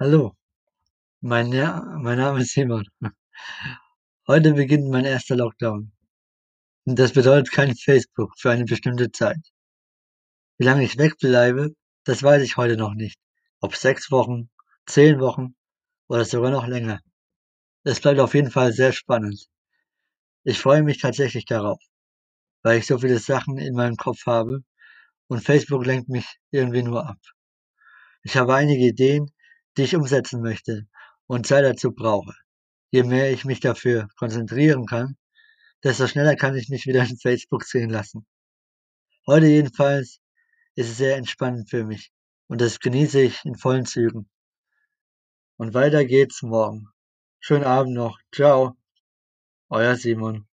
Hallo, mein Ja mein Name ist Simon. Heute beginnt mein erster Lockdown. Und das bedeutet kein Facebook für eine bestimmte Zeit. Wie lange ich wegbleibe, das weiß ich heute noch nicht. Ob sechs Wochen, zehn Wochen oder sogar noch länger. Es bleibt auf jeden Fall sehr spannend. Ich freue mich tatsächlich darauf, weil ich so viele Sachen in meinem Kopf habe und Facebook lenkt mich irgendwie nur ab. Ich habe einige Ideen, die ich umsetzen möchte und Zeit dazu brauche. Je mehr ich mich dafür konzentrieren kann, desto schneller kann ich mich wieder in Facebook sehen lassen. Heute jedenfalls ist es sehr entspannend für mich und das genieße ich in vollen Zügen. Und weiter geht's morgen. Schönen Abend noch. Ciao. Euer Simon.